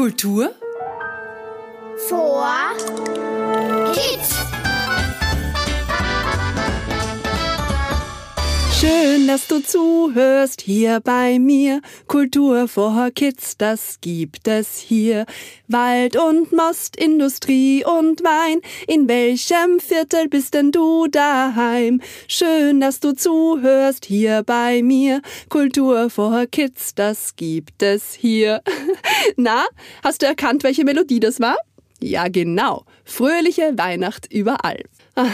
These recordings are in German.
Kultur vor Kids. Schön, dass du zuhörst hier bei mir. Kultur vor Kids, das gibt es hier. Wald und Most, Industrie und Wein. In welchem Viertel bist denn du daheim? Schön, dass du zuhörst hier bei mir. Kultur vor Kids, das gibt es hier. Na, hast du erkannt, welche Melodie das war? Ja, genau. Fröhliche Weihnacht überall. Ach.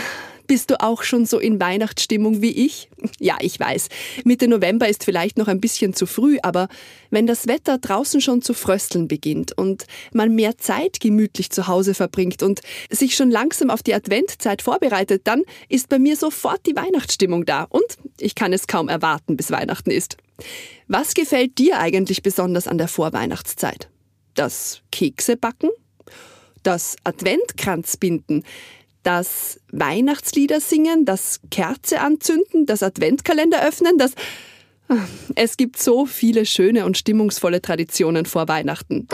Bist du auch schon so in Weihnachtsstimmung wie ich? Ja, ich weiß. Mitte November ist vielleicht noch ein bisschen zu früh, aber wenn das Wetter draußen schon zu frösteln beginnt und man mehr Zeit gemütlich zu Hause verbringt und sich schon langsam auf die Adventzeit vorbereitet, dann ist bei mir sofort die Weihnachtsstimmung da und ich kann es kaum erwarten, bis Weihnachten ist. Was gefällt dir eigentlich besonders an der Vorweihnachtszeit? Das Kekse backen? Das Adventkranz binden? Das Weihnachtslieder singen, das Kerze anzünden, das Adventkalender öffnen, das... Es gibt so viele schöne und stimmungsvolle Traditionen vor Weihnachten.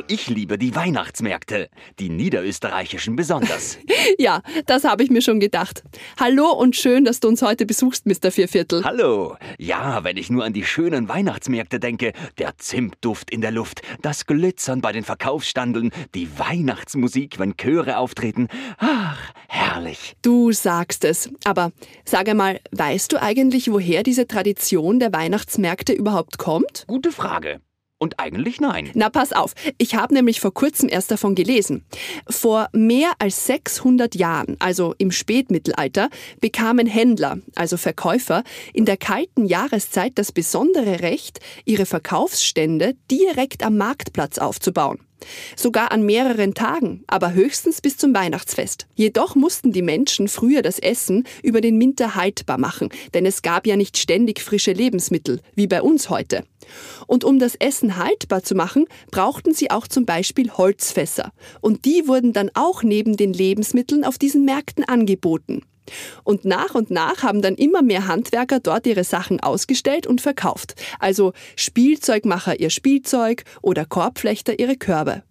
Also ich liebe die Weihnachtsmärkte, die niederösterreichischen besonders. ja, das habe ich mir schon gedacht. Hallo und schön, dass du uns heute besuchst, Mr. Vierviertel. Hallo. Ja, wenn ich nur an die schönen Weihnachtsmärkte denke, der Zimtduft in der Luft, das Glitzern bei den Verkaufsstandeln, die Weihnachtsmusik, wenn Chöre auftreten. Ach, herrlich. Du sagst es. Aber sag einmal, weißt du eigentlich, woher diese Tradition der Weihnachtsmärkte überhaupt kommt? Gute Frage. Und eigentlich nein. Na, pass auf. Ich habe nämlich vor kurzem erst davon gelesen. Vor mehr als 600 Jahren, also im Spätmittelalter, bekamen Händler, also Verkäufer, in der kalten Jahreszeit das besondere Recht, ihre Verkaufsstände direkt am Marktplatz aufzubauen. Sogar an mehreren Tagen, aber höchstens bis zum Weihnachtsfest. Jedoch mussten die Menschen früher das Essen über den Winter haltbar machen, denn es gab ja nicht ständig frische Lebensmittel, wie bei uns heute. Und um das Essen haltbar zu machen, brauchten sie auch zum Beispiel Holzfässer. Und die wurden dann auch neben den Lebensmitteln auf diesen Märkten angeboten. Und nach und nach haben dann immer mehr Handwerker dort ihre Sachen ausgestellt und verkauft. Also Spielzeugmacher ihr Spielzeug oder Korbflechter ihre Körbe.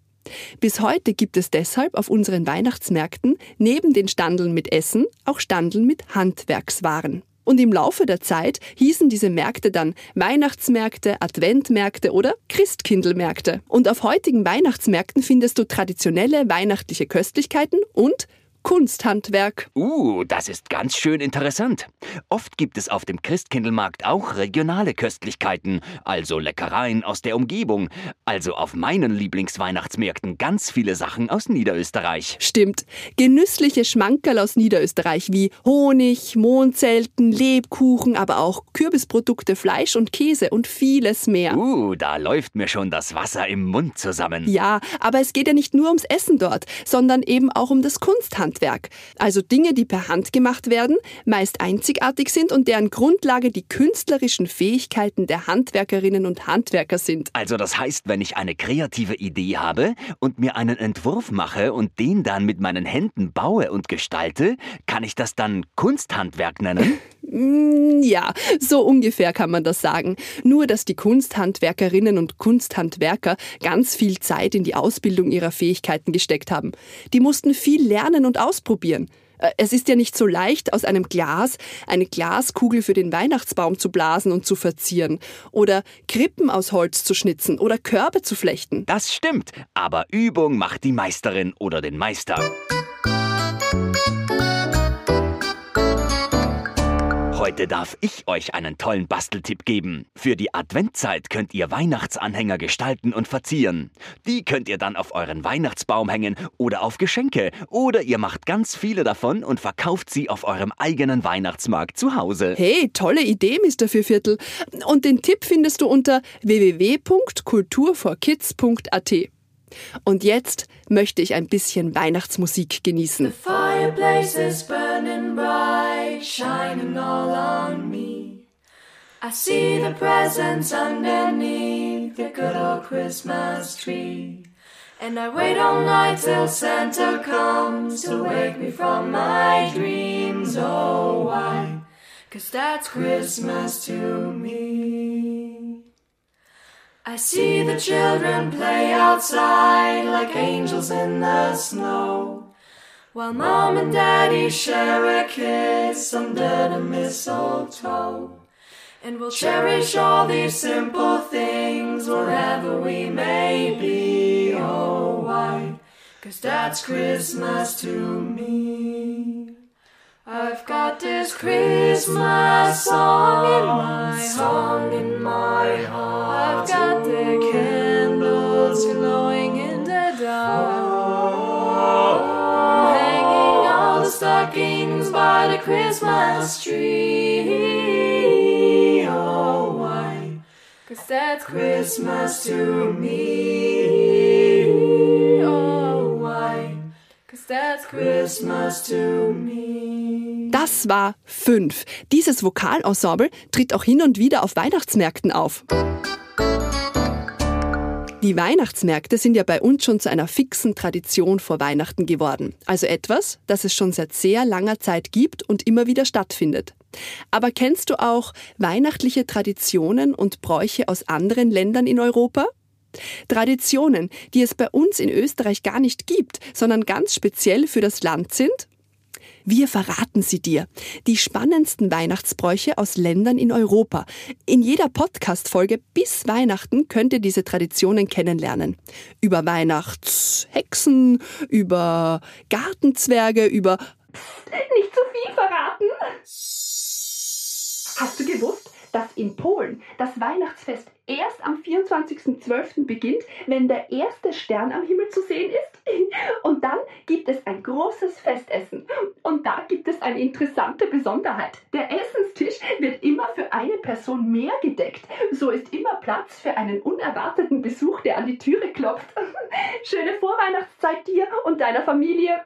Bis heute gibt es deshalb auf unseren Weihnachtsmärkten neben den Standeln mit Essen auch Standeln mit Handwerkswaren. Und im Laufe der Zeit hießen diese Märkte dann Weihnachtsmärkte, Adventmärkte oder Christkindlmärkte. Und auf heutigen Weihnachtsmärkten findest du traditionelle weihnachtliche Köstlichkeiten und Kunsthandwerk. Uh, das ist ganz schön interessant. Oft gibt es auf dem Christkindlmarkt auch regionale Köstlichkeiten, also Leckereien aus der Umgebung. Also auf meinen Lieblingsweihnachtsmärkten ganz viele Sachen aus Niederösterreich. Stimmt. Genüssliche Schmankerl aus Niederösterreich wie Honig, Mondzelten, Lebkuchen, aber auch Kürbisprodukte, Fleisch und Käse und vieles mehr. Uh, da läuft mir schon das Wasser im Mund zusammen. Ja, aber es geht ja nicht nur ums Essen dort, sondern eben auch um das Kunsthandwerk. Handwerk. Also Dinge, die per Hand gemacht werden, meist einzigartig sind und deren Grundlage die künstlerischen Fähigkeiten der Handwerkerinnen und Handwerker sind. Also das heißt, wenn ich eine kreative Idee habe und mir einen Entwurf mache und den dann mit meinen Händen baue und gestalte, kann ich das dann Kunsthandwerk nennen? Mm, ja, so ungefähr kann man das sagen. Nur, dass die Kunsthandwerkerinnen und Kunsthandwerker ganz viel Zeit in die Ausbildung ihrer Fähigkeiten gesteckt haben. Die mussten viel lernen und ausprobieren. Äh, es ist ja nicht so leicht, aus einem Glas eine Glaskugel für den Weihnachtsbaum zu blasen und zu verzieren oder Krippen aus Holz zu schnitzen oder Körbe zu flechten. Das stimmt, aber Übung macht die Meisterin oder den Meister. Heute darf ich euch einen tollen Basteltipp geben. Für die Adventzeit könnt ihr Weihnachtsanhänger gestalten und verzieren. Die könnt ihr dann auf euren Weihnachtsbaum hängen oder auf Geschenke. Oder ihr macht ganz viele davon und verkauft sie auf eurem eigenen Weihnachtsmarkt zu Hause. Hey, tolle Idee, Mr. Vierviertel. Und den Tipp findest du unter www.kulturforkids.at. Und jetzt möchte ich ein bisschen Weihnachtsmusik genießen. The fireplace is burning bright, shining all on me. I see the presents underneath the good old Christmas tree. And I wait all night till Santa comes to wake me from my dreams. Oh, why? Cause that's Christmas to me. I see the children play outside like angels in the snow. While mom and daddy share a kiss under the mistletoe. And we'll cherish all these simple things wherever we may be. Oh, why? Cause that's Christmas to me. I've got this Christmas song in my song in my heart. I've got the candles glowing in the dark. Stockings by the Christmas tree. Oh, why? Cause that's Christmas to me. Oh, why? Cause that's Christmas to me. Das war fünf. Dieses Vokalensemble tritt auch hin und wieder auf Weihnachtsmärkten auf. Die Weihnachtsmärkte sind ja bei uns schon zu einer fixen Tradition vor Weihnachten geworden. Also etwas, das es schon seit sehr langer Zeit gibt und immer wieder stattfindet. Aber kennst du auch weihnachtliche Traditionen und Bräuche aus anderen Ländern in Europa? Traditionen, die es bei uns in Österreich gar nicht gibt, sondern ganz speziell für das Land sind? Wir verraten sie dir. Die spannendsten Weihnachtsbräuche aus Ländern in Europa. In jeder Podcast-Folge bis Weihnachten könnt ihr diese Traditionen kennenlernen. Über Weihnachtshexen, über Gartenzwerge, über... Psst, nicht zu viel verraten! Hast du gewusst, dass in Polen das Weihnachtsfest erst am 24.12. beginnt, wenn der erste Stern am Himmel zu sehen ist? Und dann gibt es ein großes Festessen. Und da gibt es eine interessante Besonderheit. Der Essenstisch wird immer für eine Person mehr gedeckt. So ist immer Platz für einen unerwarteten Besuch, der an die Türe klopft. Schöne Vorweihnachtszeit dir und deiner Familie.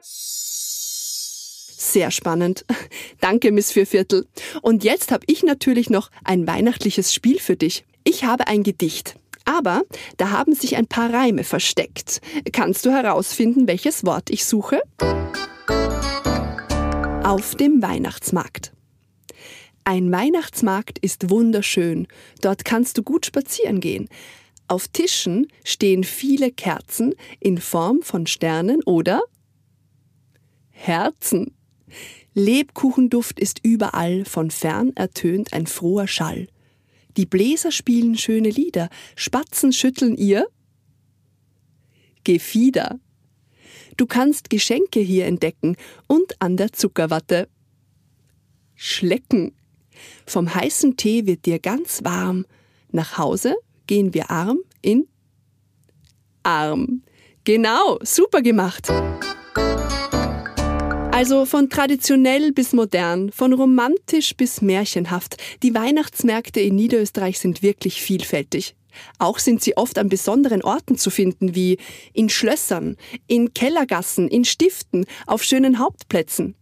Sehr spannend. Danke, Miss Vierviertel. Und jetzt habe ich natürlich noch ein weihnachtliches Spiel für dich. Ich habe ein Gedicht. Aber da haben sich ein paar Reime versteckt. Kannst du herausfinden, welches Wort ich suche? Auf dem Weihnachtsmarkt. Ein Weihnachtsmarkt ist wunderschön. Dort kannst du gut spazieren gehen. Auf Tischen stehen viele Kerzen in Form von Sternen oder Herzen. Lebkuchenduft ist überall, von fern ertönt ein froher Schall. Die Bläser spielen schöne Lieder, Spatzen schütteln ihr Gefieder. Du kannst Geschenke hier entdecken und an der Zuckerwatte schlecken. Vom heißen Tee wird dir ganz warm. Nach Hause gehen wir arm in Arm. Genau, super gemacht. Also von traditionell bis modern, von romantisch bis märchenhaft. Die Weihnachtsmärkte in Niederösterreich sind wirklich vielfältig. Auch sind sie oft an besonderen Orten zu finden, wie in Schlössern, in Kellergassen, in Stiften, auf schönen Hauptplätzen.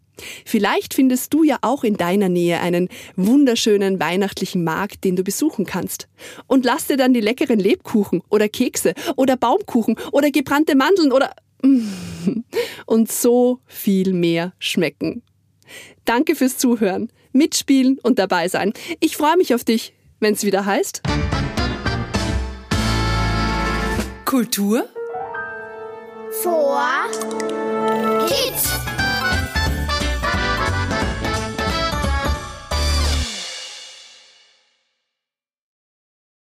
Vielleicht findest du ja auch in deiner Nähe einen wunderschönen weihnachtlichen Markt, den du besuchen kannst. Und lass dir dann die leckeren Lebkuchen oder Kekse oder Baumkuchen oder gebrannte Mandeln oder und so viel mehr schmecken. Danke fürs Zuhören, mitspielen und dabei sein. Ich freue mich auf dich, wenn es wieder heißt. Kultur vor Hit.